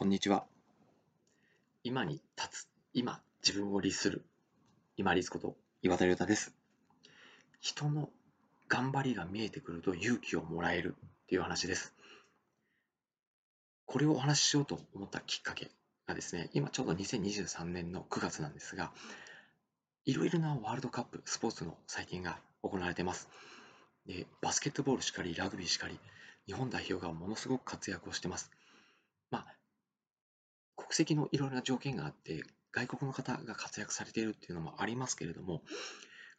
こんにちは。今に立つ、今、自分を律する、今律こと岩田亮太です。人の頑張りが見えてくると勇気をもらえるっていう話です。これをお話ししようと思ったきっかけがですね、今ちょうど2023年の9月なんですが、いろいろなワールドカップ、スポーツの祭典が行われています。でバスケットボールしかり、ラグビーしかり、日本代表がものすごく活躍をしてます。まあ、国籍のいろいろな条件があって、外国の方が活躍されているっていうのもありますけれども、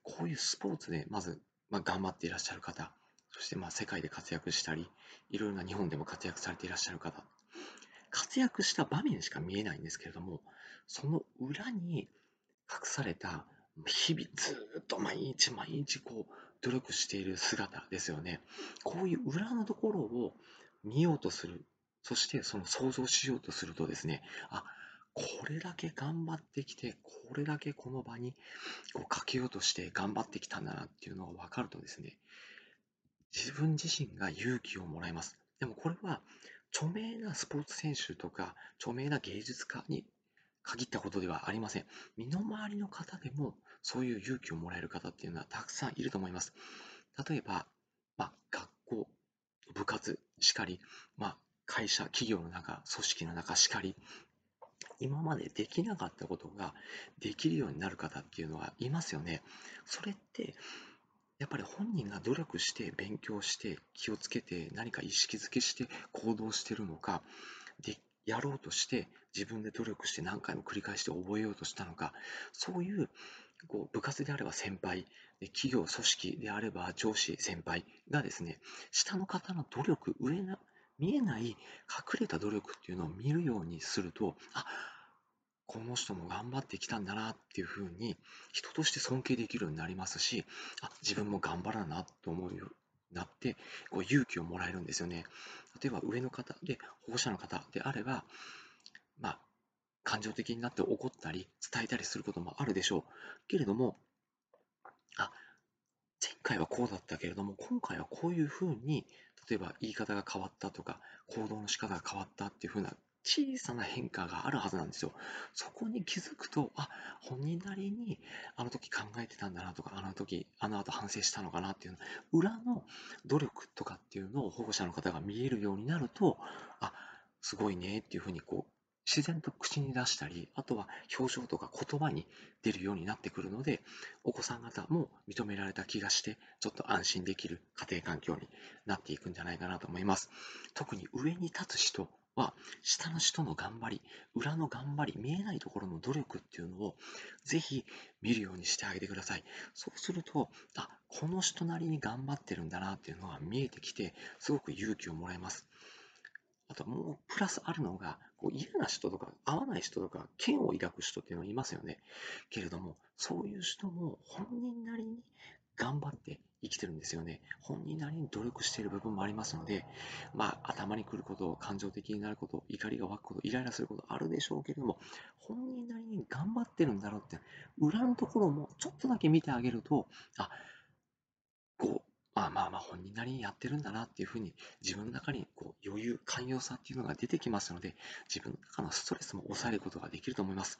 こういうスポーツでまず、まあ、頑張っていらっしゃる方、そしてまあ世界で活躍したり、いろいろな日本でも活躍されていらっしゃる方、活躍した場面しか見えないんですけれども、その裏に隠された日々ずっと毎日毎日こう努力している姿ですよね。こういう裏のところを見ようとするそしてその想像しようとするとですね、あ、これだけ頑張ってきて、これだけこの場にこうかけようとして頑張ってきたんだなっていうのが分かるとですね、自分自身が勇気をもらいます。でもこれは著名なスポーツ選手とか著名な芸術家に限ったことではありません。身の回りの方でもそういう勇気をもらえる方っていうのはたくさんいると思います。例えば、まあ、学校、部活しかり、まあ、会社、企業の中、組織の中しかり、今までできなかったことができるようになる方っていうのはいますよね。それって、やっぱり本人が努力して勉強して気をつけて何か意識づけして行動してるのかでやろうとして自分で努力して何回も繰り返して覚えようとしたのかそういうこう部活であれば先輩企業組織であれば上司先輩がですね下の方の努力上の見えない隠れた努力っていうのを見るようにすると、あ、この人も頑張ってきたんだなっていうふうに人として尊敬できるようになりますし、あ、自分も頑張らなと思うようになって、こう勇気をもらえるんですよね。例えば上の方で保護者の方であれば、まあ、感情的になって怒ったり伝えたりすることもあるでしょう。けれども、あ、前回はこうだったけれども、今回はこういうふうに例えば言い方が変わったとか、行動の仕方が変わったっていう風な小さな変化があるはずなんですよ。そこに気づくと、あ、本人なりにあの時考えてたんだなとか、あの時、あの後反省したのかなっていうの裏の努力とかっていうのを保護者の方が見えるようになると、あ、すごいねっていうふうにこう自然と口に出したり、あとは表情とか言葉に出るようになってくるので、お子さん方も認められた気がして、ちょっと安心できる家庭環境になっていくんじゃないかなと思います。特に上に立つ人は、下の人の頑張り、裏の頑張り、見えないところの努力っていうのを、ぜひ見るようにしてあげてください。そうすると、あ、この人なりに頑張ってるんだなっていうのが見えてきて、すごく勇気をもらえます。あともうプラスあるのが、こう嫌な人とか合わない人とか、嫌を抱く人っていうのはいますよね。けれども、そういう人も本人なりに頑張って生きてるんですよね。本人なりに努力している部分もありますので、まあ、頭にくること、感情的になること、怒りが湧くこと、イライラすることあるでしょうけれども、本人なりに頑張ってるんだろうって、裏のところもちょっとだけ見てあげると、あ、こ、あまあまあ本人なりにやってるんだなっていうふうに自分の中にこう余裕、寛容さっていうのが出てきますので自分の中のストレスも抑えることができると思います。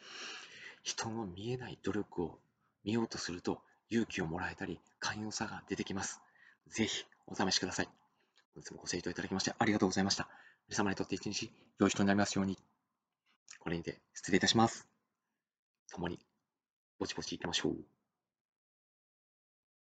人の見えない努力を見ようとすると勇気をもらえたり寛容さが出てきます。ぜひお試しください。本日もご清聴いただきましてありがとうございました。皆様にとって一日良い人になりますように。これにて失礼いたします。共にぼちぼち行きましょう。